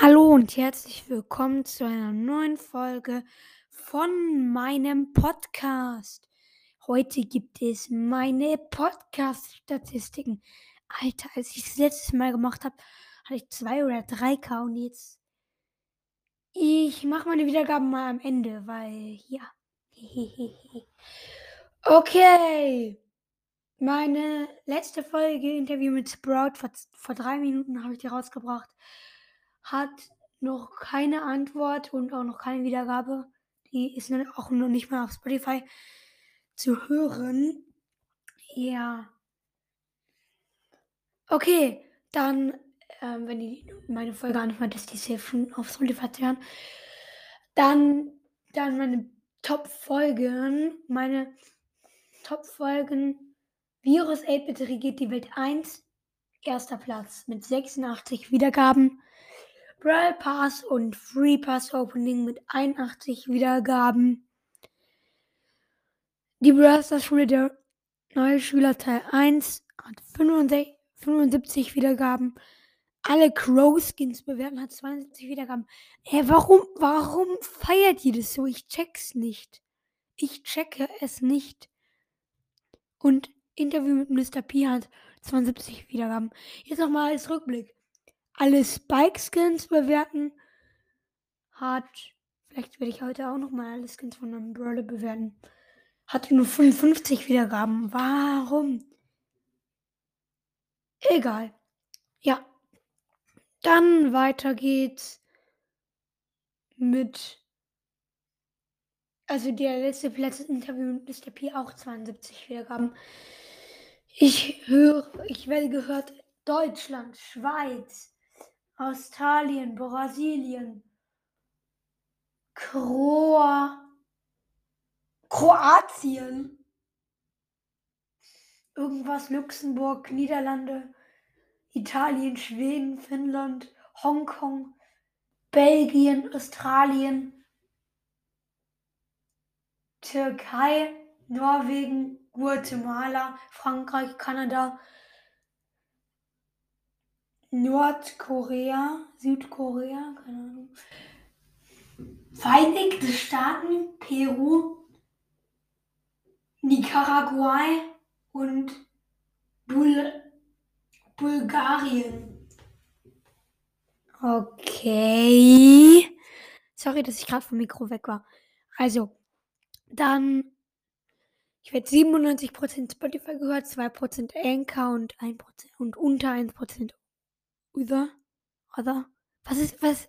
Hallo und herzlich willkommen zu einer neuen Folge von meinem Podcast. Heute gibt es meine Podcast-Statistiken. Alter, als ich das letztes Mal gemacht habe, hatte ich zwei oder drei K und jetzt. Ich mache meine Wiedergaben mal am Ende, weil ja. okay. Meine letzte Folge Interview mit Sprout vor, vor drei Minuten habe ich die rausgebracht hat noch keine Antwort und auch noch keine Wiedergabe. Die ist auch noch nicht mal auf Spotify zu hören. Ja. Okay, dann, ähm, wenn die meine Folge anhört, ist die safe auf Spotify zu hören. Dann, dann meine Top-Folgen, meine Top-Folgen. Virus 8-Bit regiert die Welt 1, erster Platz mit 86 Wiedergaben. Brawl Pass und Free Pass Opening mit 81 Wiedergaben. Die Brawl Stars Schule der neue Schüler Teil 1 hat 65, 75 Wiedergaben. Alle Crow Skins bewerten hat 72 Wiedergaben. Hä, warum, warum feiert ihr das so? Ich check's nicht. Ich checke es nicht. Und Interview mit Mr. P hat 72 Wiedergaben. Jetzt nochmal als Rückblick alle Spike-Skins bewerten hat. Vielleicht werde ich heute auch nochmal alle Skins von einem Brawler bewerten. Hat nur 55 Wiedergaben. Warum? Egal. Ja. Dann weiter geht's mit. Also der letzte Platz Interview mit Mr. P auch 72 Wiedergaben. Ich höre, ich werde gehört Deutschland, Schweiz, Australien, Brasilien, Kroa Kroatien, irgendwas Luxemburg, Niederlande, Italien, Schweden, Finnland, Hongkong, Belgien, Australien, Türkei, Norwegen, Guatemala, Frankreich, Kanada, Nordkorea, Südkorea, keine Ahnung. Vereinigte Staaten, Peru, Nicaragua und Bul Bulgarien. Okay. Sorry, dass ich gerade vom Mikro weg war. Also, dann. Ich werde 97% Spotify gehört, 2% Anchor und 1% und unter 1% Other? Other? Was ist, was?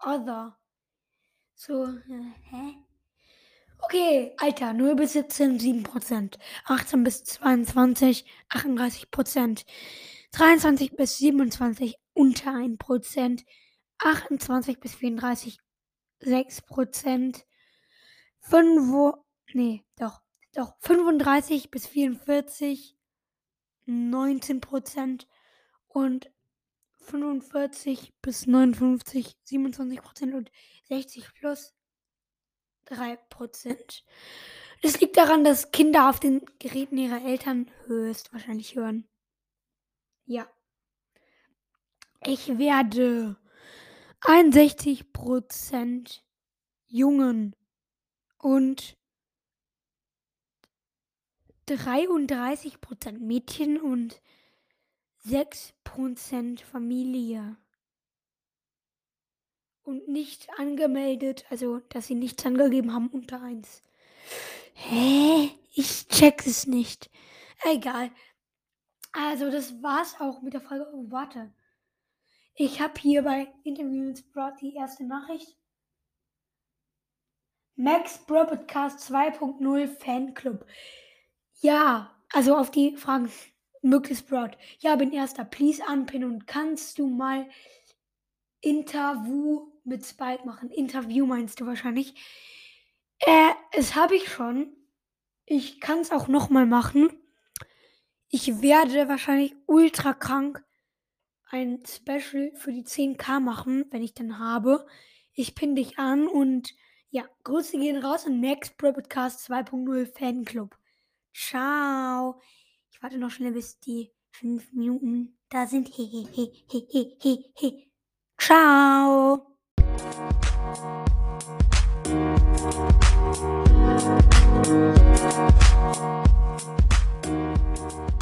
Other. So, äh, hä? Okay, Alter, 0 bis 17, 7%. 18 bis 22, 38%. 23 bis 27, unter 1%. 28 bis 34, 6%. 5, nee, doch, doch, 35 bis 44, 19%. Und 45 bis 59, 27 Prozent und 60 plus 3 Prozent. Das liegt daran, dass Kinder auf den Geräten ihrer Eltern höchstwahrscheinlich hören. Ja. Ich werde 61 Prozent Jungen und 33 Prozent Mädchen und 6% Familie. Und nicht angemeldet, also dass sie nichts angegeben haben unter 1. Hä? Ich check es nicht. Egal. Also, das war's auch mit der Frage. Oh, warte. Ich habe hier bei Interview mit Sprout die erste Nachricht. Max Bro Podcast 2.0 Fanclub. Ja, also auf die Fragen Möglichst Broad. Ja, bin erster. Please anpinnen und kannst du mal Interview mit Spike machen? Interview meinst du wahrscheinlich. Äh, es habe ich schon. Ich kann es auch nochmal machen. Ich werde wahrscheinlich ultra krank ein Special für die 10k machen, wenn ich dann habe. Ich pinne dich an und ja, Grüße gehen raus an Max Pro Podcast 2.0 Fanclub. Ciao. Warte noch schnell bis die fünf Minuten da sind. He, He, he, he, he. Ciao. Thank you.